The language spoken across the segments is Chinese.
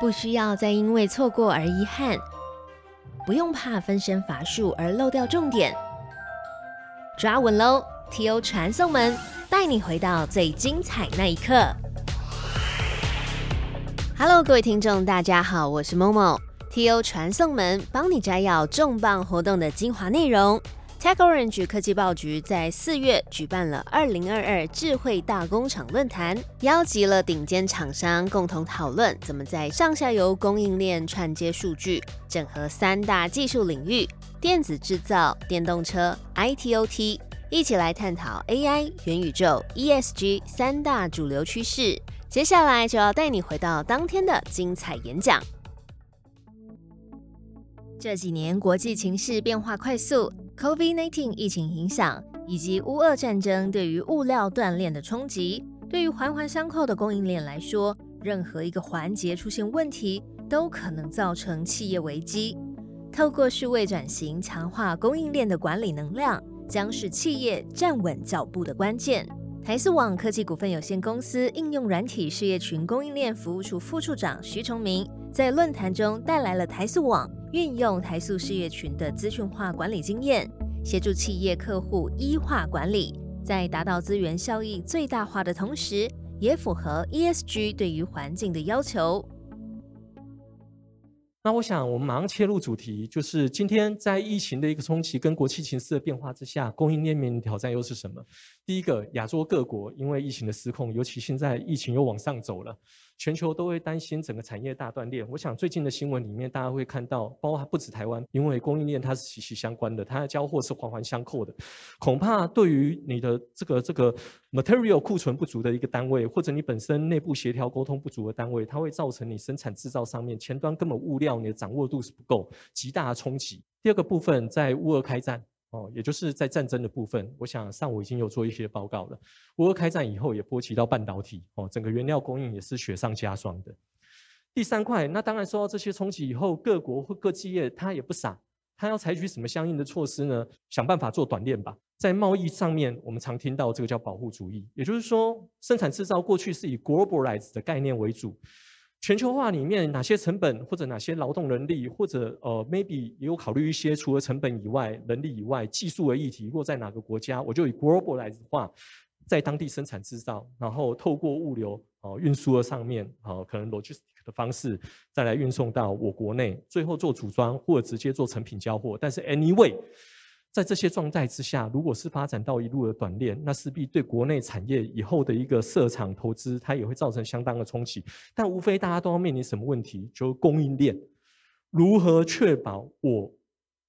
不需要再因为错过而遗憾，不用怕分身乏术而漏掉重点。抓稳喽！T.O. 传送门带你回到最精彩那一刻。Hello，各位听众，大家好，我是 Momo。T.O. 传送门帮你摘要重磅活动的精华内容。TechOrange 科技报局在四月举办了二零二二智慧大工厂论坛，邀集了顶尖厂商共同讨论怎么在上下游供应链串接数据，整合三大技术领域：电子制造、电动车、ITOT，一起来探讨 AI、元宇宙、ESG 三大主流趋势。接下来就要带你回到当天的精彩演讲。这几年国际情势变化快速。COVID-19 疫情影响以及乌俄战争对于物料断链的冲击，对于环环相扣的供应链来说，任何一个环节出现问题，都可能造成企业危机。透过数位转型，强化供应链的管理能量，将是企业站稳脚步的关键。台塑网科技股份有限公司应用软体事业群供应链服务处副处长徐崇明在论坛中带来了台塑网。运用台塑事业群的资讯化管理经验，协助企业客户一化管理，在达到资源效益最大化的同时，也符合 ESG 对于环境的要求。那我想，我们马上切入主题，就是今天在疫情的一个冲击跟国际形势的变化之下，供应链面临挑战又是什么？第一个，亚洲各国因为疫情的失控，尤其现在疫情又往上走了。全球都会担心整个产业大断裂。我想最近的新闻里面，大家会看到，包括不止台湾，因为供应链它是息息相关的，它的交货是环环相扣的。恐怕对于你的这个这个 material 库存不足的一个单位，或者你本身内部协调沟通不足的单位，它会造成你生产制造上面前端根本物料你的掌握度是不够，极大的冲击。第二个部分在乌俄开战。哦，也就是在战争的部分，我想上午已经有做一些报告了。乌俄开战以后，也波及到半导体，哦，整个原料供应也是雪上加霜的。第三块，那当然受到这些冲击以后，各国或各企业他也不傻，他要采取什么相应的措施呢？想办法做短链吧。在贸易上面，我们常听到这个叫保护主义，也就是说，生产制造过去是以 globalize 的概念为主。全球化里面哪些成本或者哪些劳动能力或者呃 maybe 也有考虑一些除了成本以外能力以外技术的议题，如果在哪个国家，我就以 global 来化，在当地生产制造，然后透过物流哦运输的上面哦可能 logistic 的方式再来运送到我国内，最后做组装或者直接做成品交货，但是 anyway。在这些状态之下，如果是发展到一路的短链，那势必对国内产业以后的一个设厂投资，它也会造成相当的冲击。但无非大家都要面临什么问题？就是供应链如何确保我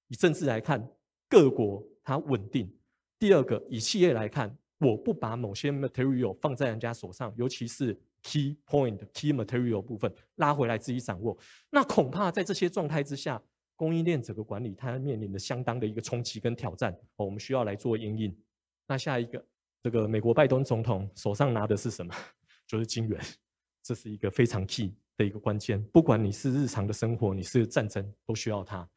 以政治来看，各国它稳定。第二个，以企业来看，我不把某些 material 放在人家手上，尤其是 key point、key material 部分拉回来自己掌握。那恐怕在这些状态之下。供应链整个管理，它面临的相当的一个冲击跟挑战，我们需要来做应应。那下一个，这个美国拜登总统手上拿的是什么？就是金元，这是一个非常 key 的一个关键。不管你是日常的生活，你是战争，都需要它。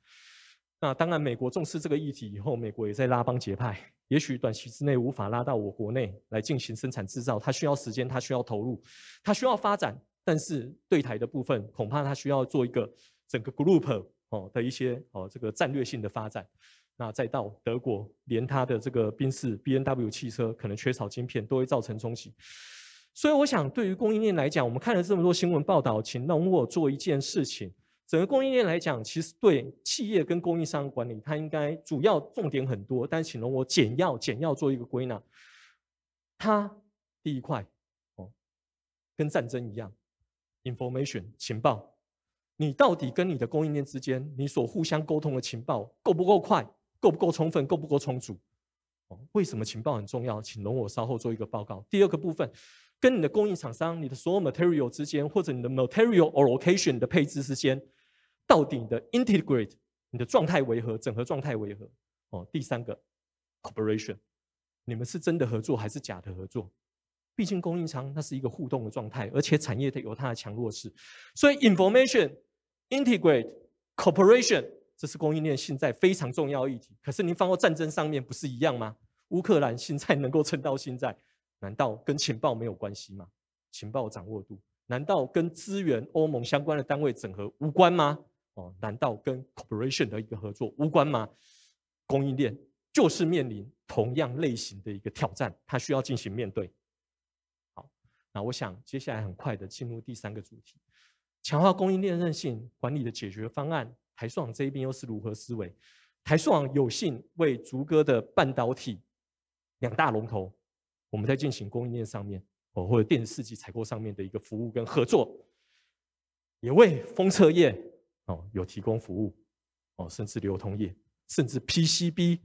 那当然，美国重视这个议题以后，美国也在拉帮结派。也许短期之内无法拉到我国内来进行生产制造，它需要时间，它需要投入，它需要发展。但是对台的部分，恐怕它需要做一个整个 group。哦的一些哦这个战略性的发展，那再到德国，连它的这个宾士 B N W 汽车可能缺少晶片，都会造成冲击。所以我想，对于供应链来讲，我们看了这么多新闻报道，请容我做一件事情。整个供应链来讲，其实对企业跟供应商管理，它应该主要重点很多，但请容我简要简要做一个归纳。它第一块哦，跟战争一样，information 情报。你到底跟你的供应链之间，你所互相沟通的情报够不够快，够不够充分，够不够充足？哦，为什么情报很重要？请容我稍后做一个报告。第二个部分，跟你的供应厂商、你的所有 material 之间，或者你的 material allocation 的配置之间，到底你的 integrate 你的状态为何？整合状态为何？哦，第三个 cooperation，你们是真的合作还是假的合作？毕竟供应商那是一个互动的状态，而且产业它有它的强弱势，所以 information。Integrate cooperation，这是供应链现在非常重要的议题。可是您放到战争上面不是一样吗？乌克兰现在能够撑到现在，难道跟情报没有关系吗？情报掌握度，难道跟资源欧盟相关的单位整合无关吗？哦，难道跟 corporation 的一个合作无关吗？供应链就是面临同样类型的一个挑战，它需要进行面对。好，那我想接下来很快的进入第三个主题，强化供应链韧性管理的解决方案。台塑网这一边又是如何思维？台塑网有幸为竹哥的半导体两大龙头，我们在进行供应链上面哦，或者电子四级采购上面的一个服务跟合作，也为封测业哦有提供服务哦，甚至流通业，甚至 PCB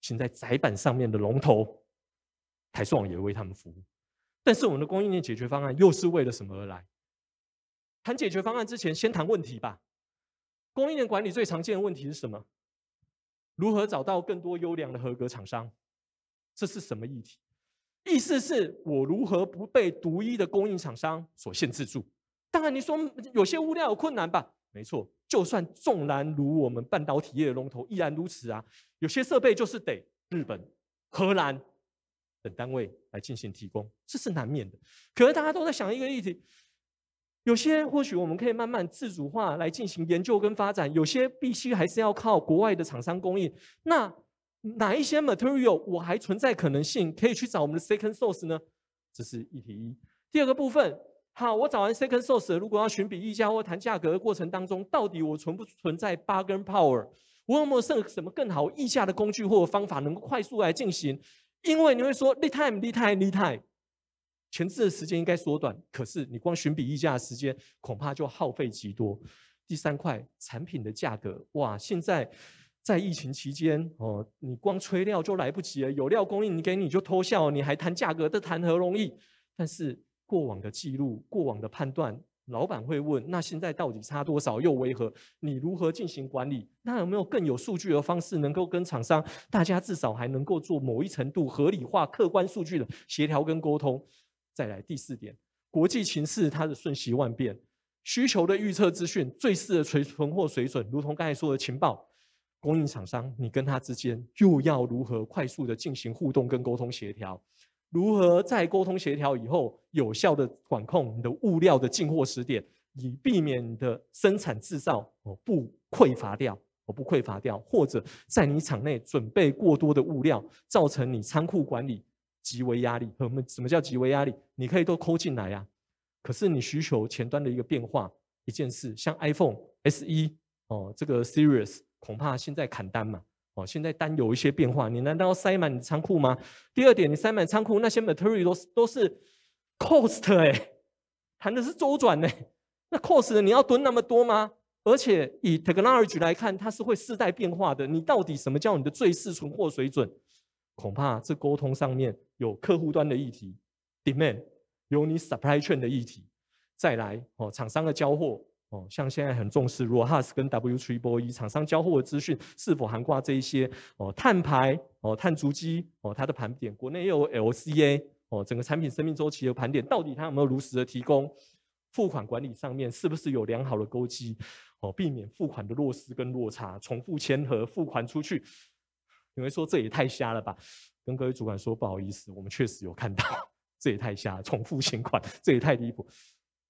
现在载板上面的龙头，台塑网也为他们服务。但是我们的供应链解决方案又是为了什么而来？谈解决方案之前，先谈问题吧。供应链管理最常见的问题是什么？如何找到更多优良的合格厂商？这是什么议题？意思是我如何不被独一的供应厂商所限制住？当然，你说有些物料有困难吧？没错，就算纵然如我们半导体业的龙头依然如此啊。有些设备就是得日本、荷兰等单位来进行提供，这是难免的。可是大家都在想一个议题。有些或许我们可以慢慢自主化来进行研究跟发展，有些必须还是要靠国外的厂商供应。那哪一些 material 我还存在可能性可以去找我们的 second source 呢？这是议题一。第二个部分，好，我找完 second source，如果要寻比议价或谈价格的过程当中，到底我存不存在 bargain power？我有没有剩什么更好议价的工具或方法能够快速来进行？因为你会说 lead time，lead time，lead time。前置的时间应该缩短，可是你光寻比议价的时间恐怕就耗费极多。第三块产品的价格，哇，现在在疫情期间哦，你光催料就来不及了，有料供应你给你就偷笑，你还谈价格，这谈何容易？但是过往的记录、过往的判断，老板会问：那现在到底差多少？又为何？你如何进行管理？那有没有更有数据的方式，能够跟厂商大家至少还能够做某一程度合理化、客观数据的协调跟沟通？再来第四点，国际情势它的瞬息万变，需求的预测资讯最适的存存货水准，如同刚才说的情报，供应厂商你跟他之间又要如何快速的进行互动跟沟通协调？如何在沟通协调以后，有效的管控你的物料的进货时点，以避免你的生产制造哦不匮乏掉，哦不匮乏掉，或者在你厂内准备过多的物料，造成你仓库管理。极为压力，我们什么叫极为压力？你可以都抠进来呀，可是你需求前端的一个变化，一件事，像 iPhone S e 哦，这个 Series 恐怕现在砍单嘛，哦，现在单有一些变化，你难道要塞满你的仓库吗？第二点，你塞满仓库，那些 material 都是都是 cost 哎，谈的是周转呢，那 cost 你要蹲那么多吗？而且以 technology 来看，它是会世代变化的，你到底什么叫你的最适存货水准？恐怕这沟通上面有客户端的议题，demand 有你 supply chain 的议题，再来哦，厂商的交货哦，像现在很重视 RoHS 跟 W3BOE 厂商交货的资讯是否涵盖这一些哦，碳排哦，碳足迹哦，它的盘点，国内又有 LCA 哦，整个产品生命周期的盘点，到底它有没有如实的提供？付款管理上面是不是有良好的勾机哦，避免付款的落失跟落差，重复签合付款出去。你会说这也太瞎了吧？跟各位主管说不好意思，我们确实有看到，这也太瞎，重复请款，这也太离谱。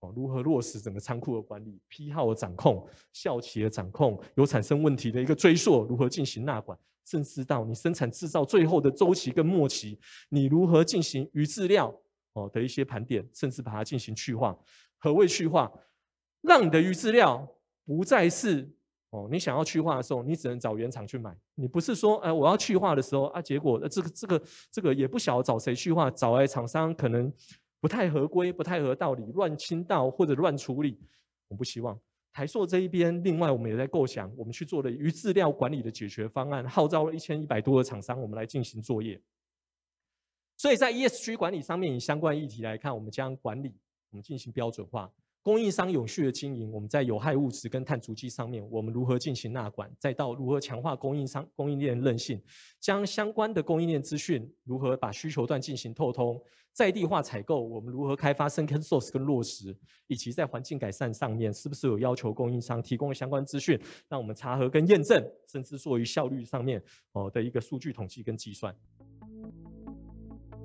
哦，如何落实整个仓库的管理、批号的掌控、效期的掌控，有产生问题的一个追溯，如何进行纳管，甚至到你生产制造最后的周期跟末期，你如何进行余质料哦的一些盘点，甚至把它进行去化。何谓去化？让你的余质料不再是。哦，你想要去化的时候，你只能找原厂去买。你不是说，哎，我要去化的时候啊，结果这个这个这个也不晓得找谁去化，找来厂商可能不太合规、不太合道理，乱倾倒或者乱处理。我不希望台塑这一边，另外我们也在构想，我们去做了鱼饲料管理的解决方案，号召了一千一百多个厂商，我们来进行作业。所以在 ESG 管理上面，以相关议题来看，我们将管理我们进行标准化。供应商永续的经营，我们在有害物质跟碳足迹上面，我们如何进行纳管？再到如何强化供应商供应链韧性，将相关的供应链资讯如何把需求端进行透通？在地化采购，我们如何开发 second source 跟落实？以及在环境改善上面，是不是有要求供应商提供相关资讯，让我们查核跟验证，甚至做于效率上面哦的一个数据统计跟计算？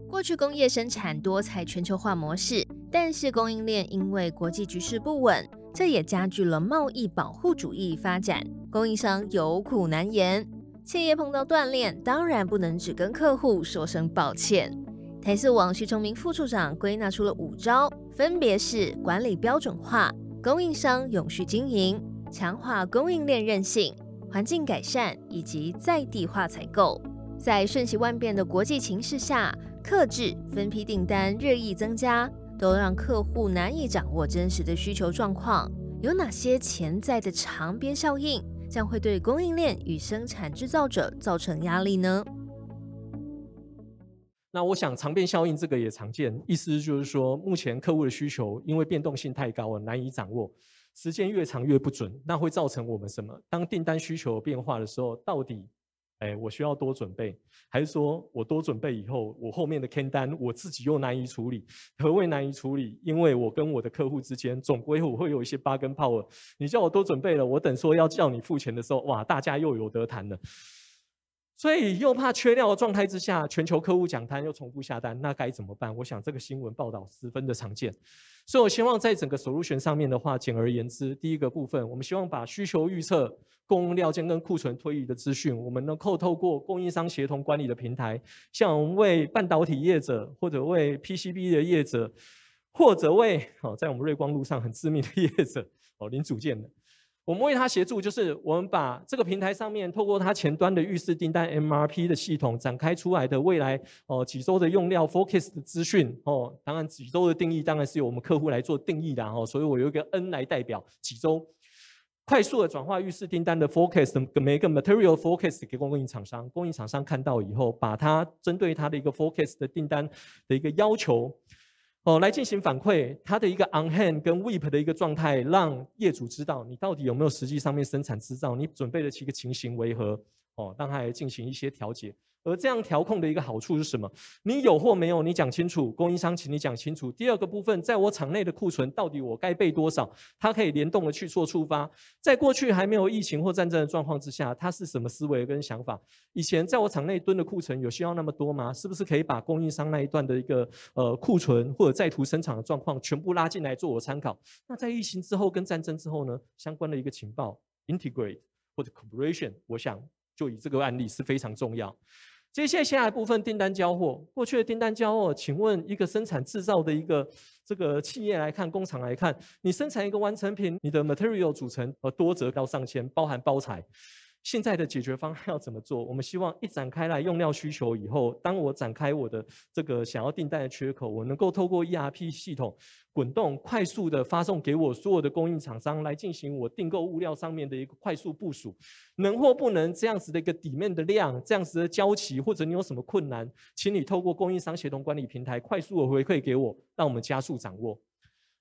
过去工业生产多采全球化模式，但是供应链因为国际局势不稳，这也加剧了贸易保护主义发展，供应商有苦难言。企业碰到断链，当然不能只跟客户说声抱歉。台塑网徐崇明副处长归纳出了五招，分别是管理标准化、供应商永续经营、强化供应链韧性、环境改善以及在地化采购。在瞬息万变的国际形势下，克制分批订单日益增加，都让客户难以掌握真实的需求状况。有哪些潜在的长边效应，将会对供应链与生产制造者造成压力呢？那我想长变效应这个也常见，意思就是说，目前客户的需求因为变动性太高了，难以掌握，时间越长越不准，那会造成我们什么？当订单需求变化的时候，到底，哎，我需要多准备，还是说我多准备以后，我后面的 can 单我自己又难以处理？何谓难以处理？因为我跟我的客户之间总归我会有一些八根炮耳你叫我多准备了，我等说要叫你付钱的时候，哇，大家又有得谈了。所以又怕缺料的状态之下，全球客户讲单又重复下单，那该怎么办？我想这个新闻报道十分的常见。所以我希望在整个手入权上面的话，简而言之，第一个部分，我们希望把需求预测、供应料件跟库存推移的资讯，我们能够透过供应商协同管理的平台，像为半导体业者，或者为 PCB 的业者，或者为哦在我们瑞光路上很知名的业者哦零组件的。我们为他协助，就是我们把这个平台上面透过它前端的预示订单 MRP 的系统展开出来的未来哦几周的用料 Focus 的资讯哦，当然几周的定义当然是由我们客户来做定义的哦，所以我有一个 N 来代表几周，快速的转化预示订单的 focus 的每一个 Material Focus 给供应厂商，供应厂商看到以后，把它针对它的一个 Focus 的订单的一个要求。哦，来进行反馈，它的一个 on hand 跟 weep 的一个状态，让业主知道你到底有没有实际上面生产制造，你准备的几个情形为何？哦，让它来进行一些调节。而这样调控的一个好处是什么？你有或没有，你讲清楚，供应商请你讲清楚。第二个部分，在我场内的库存到底我该备多少？它可以联动的去做触发。在过去还没有疫情或战争的状况之下，它是什么思维跟想法？以前在我场内蹲的库存有需要那么多吗？是不是可以把供应商那一段的一个呃库存或者在途生产的状况全部拉进来做我参考？那在疫情之后跟战争之后呢？相关的一个情报 integrate 或者 cooperation，我想就以这个案例是非常重要。接下来下一部分订单交货，过去的订单交货，请问一个生产制造的一个这个企业来看，工厂来看，你生产一个完成品，你的 material 组成呃多则到上千，包含包材。现在的解决方案要怎么做？我们希望一展开来用料需求以后，当我展开我的这个想要订单的缺口，我能够透过 ERP 系统滚动快速的发送给我所有的供应厂商来进行我订购物料上面的一个快速部署，能或不能这样子的一个底面的量，这样子的交期，或者你有什么困难，请你透过供应商协同管理平台快速的回馈给我，让我们加速掌握。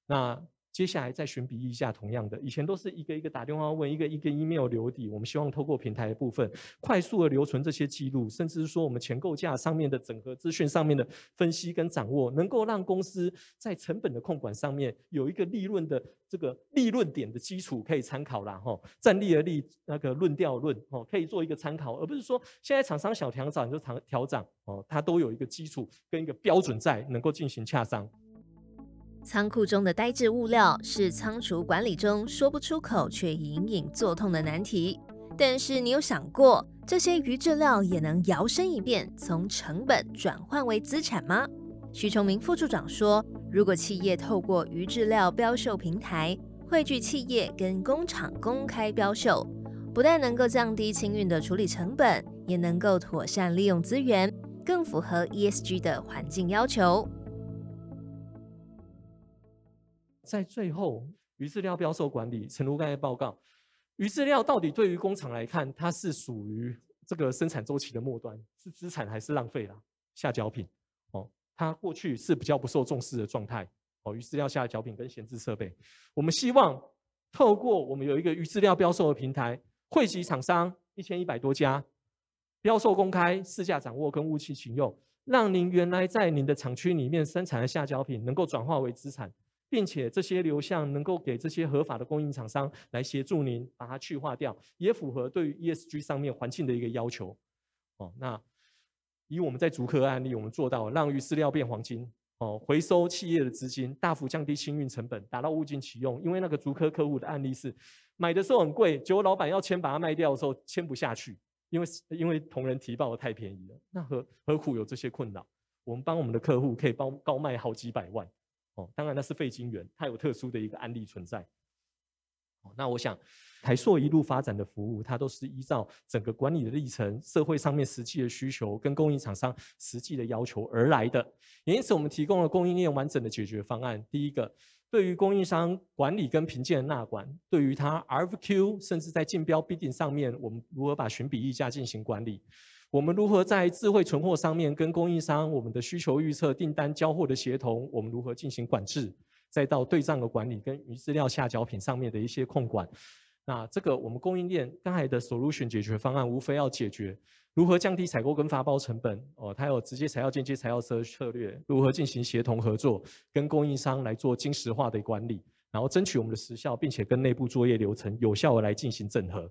那。接下来再寻比一下，同样的，以前都是一个一个打电话问，一个一个 email 留底。我们希望透过平台的部分，快速的留存这些记录，甚至是说我们前构架上面的整合资讯上面的分析跟掌握，能够让公司在成本的控管上面有一个利润的这个利润点的基础可以参考啦。哈。站立而立，那个论调论哦，可以做一个参考，而不是说现在厂商小调涨就调调涨哦，它都有一个基础跟一个标准在，能够进行洽商。仓库中的呆滞物料是仓储管理中说不出口却隐隐作痛的难题。但是你有想过，这些余质料也能摇身一变，从成本转换为资产吗？徐崇明副处长说，如果企业透过余质料标售平台汇聚企业跟工厂公开标售，不但能够降低清运的处理成本，也能够妥善利用资源，更符合 ESG 的环境要求。在最后，鱼饲料标售管理，陈如刚才报告，鱼饲料到底对于工厂来看，它是属于这个生产周期的末端，是资产还是浪费啦？下脚品，哦，它过去是比较不受重视的状态，哦，鱼饲料下脚品跟闲置设备，我们希望透过我们有一个鱼饲料标售的平台，汇集厂商一千一百多家，标售公开，市价掌握跟物期请用，让您原来在您的厂区里面生产的下脚品，能够转化为资产。并且这些流向能够给这些合法的供应厂商来协助您把它去化掉，也符合对于 ESG 上面环境的一个要求。哦，那以我们在竹科案例，我们做到让鱼饲料变黄金，哦，回收企业的资金，大幅降低清运成本，达到物尽其用。因为那个竹科客户的案例是买的时候很贵，结果老板要签把它卖掉的时候签不下去，因为因为同仁提报的太便宜了。那何何苦有这些困扰？我们帮我们的客户可以帮高卖好几百万，哦，当然那是费金元，它有特殊的一个案例存在。那我想，台塑一路发展的服务，它都是依照整个管理的历程、社会上面实际的需求跟供应厂商实际的要求而来的。也因此，我们提供了供应链完整的解决方案。第一个，对于供应商管理跟评鉴的纳管，对于它 RFQ 甚至在竞标必定上面，我们如何把寻比溢价进行管理？我们如何在智慧存货上面跟供应商我们的需求预测、订单交货的协同，我们如何进行管制？再到对账的管理跟鱼饲料下脚品上面的一些控管，那这个我们供应链刚才的 solution 解决方案，无非要解决如何降低采购跟发包成本哦，它有直接采药、间接采药策策略，如何进行协同合作，跟供应商来做精实化的管理，然后争取我们的时效，并且跟内部作业流程有效的来进行整合。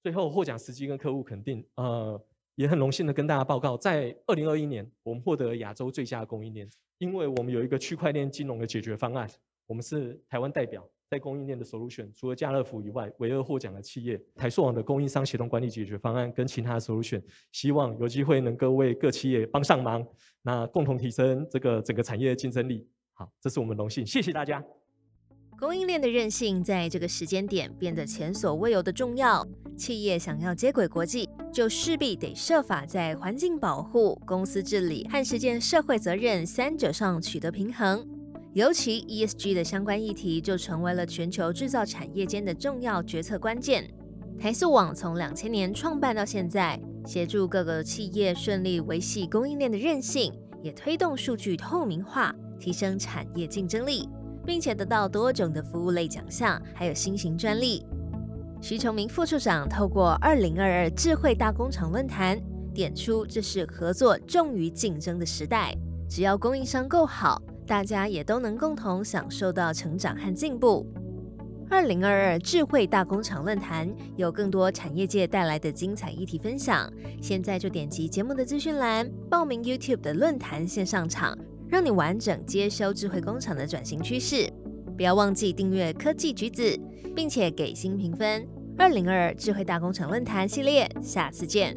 最后获奖时机跟客户肯定，呃，也很荣幸的跟大家报告，在二零二一年，我们获得亚洲最佳供应链。因为我们有一个区块链金融的解决方案，我们是台湾代表在供应链的 solution，除了家乐福以外，唯二获奖的企业。台塑网的供应商协同管理解决方案跟其他的 solution，希望有机会能够为各企业帮上忙，那共同提升这个整个产业的竞争力。好，这是我们荣幸，谢谢大家。供应链的韧性在这个时间点变得前所未有的重要。企业想要接轨国际，就势必得设法在环境保护、公司治理和实践社会责任三者上取得平衡。尤其 ESG 的相关议题就成为了全球制造产业间的重要决策关键。台塑网从两千年创办到现在，协助各个企业顺利维系供应链的韧性，也推动数据透明化，提升产业竞争力。并且得到多种的服务类奖项，还有新型专利。徐崇明副处长透过二零二二智慧大工厂论坛，点出这是合作重于竞争的时代。只要供应商够好，大家也都能共同享受到成长和进步。二零二二智慧大工厂论坛有更多产业界带来的精彩议题分享，现在就点击节目的资讯栏，报名 YouTube 的论坛线上场。让你完整接收智慧工厂的转型趋势，不要忘记订阅科技橘子，并且给星评分。二零二二智慧大工厂论坛系列，下次见。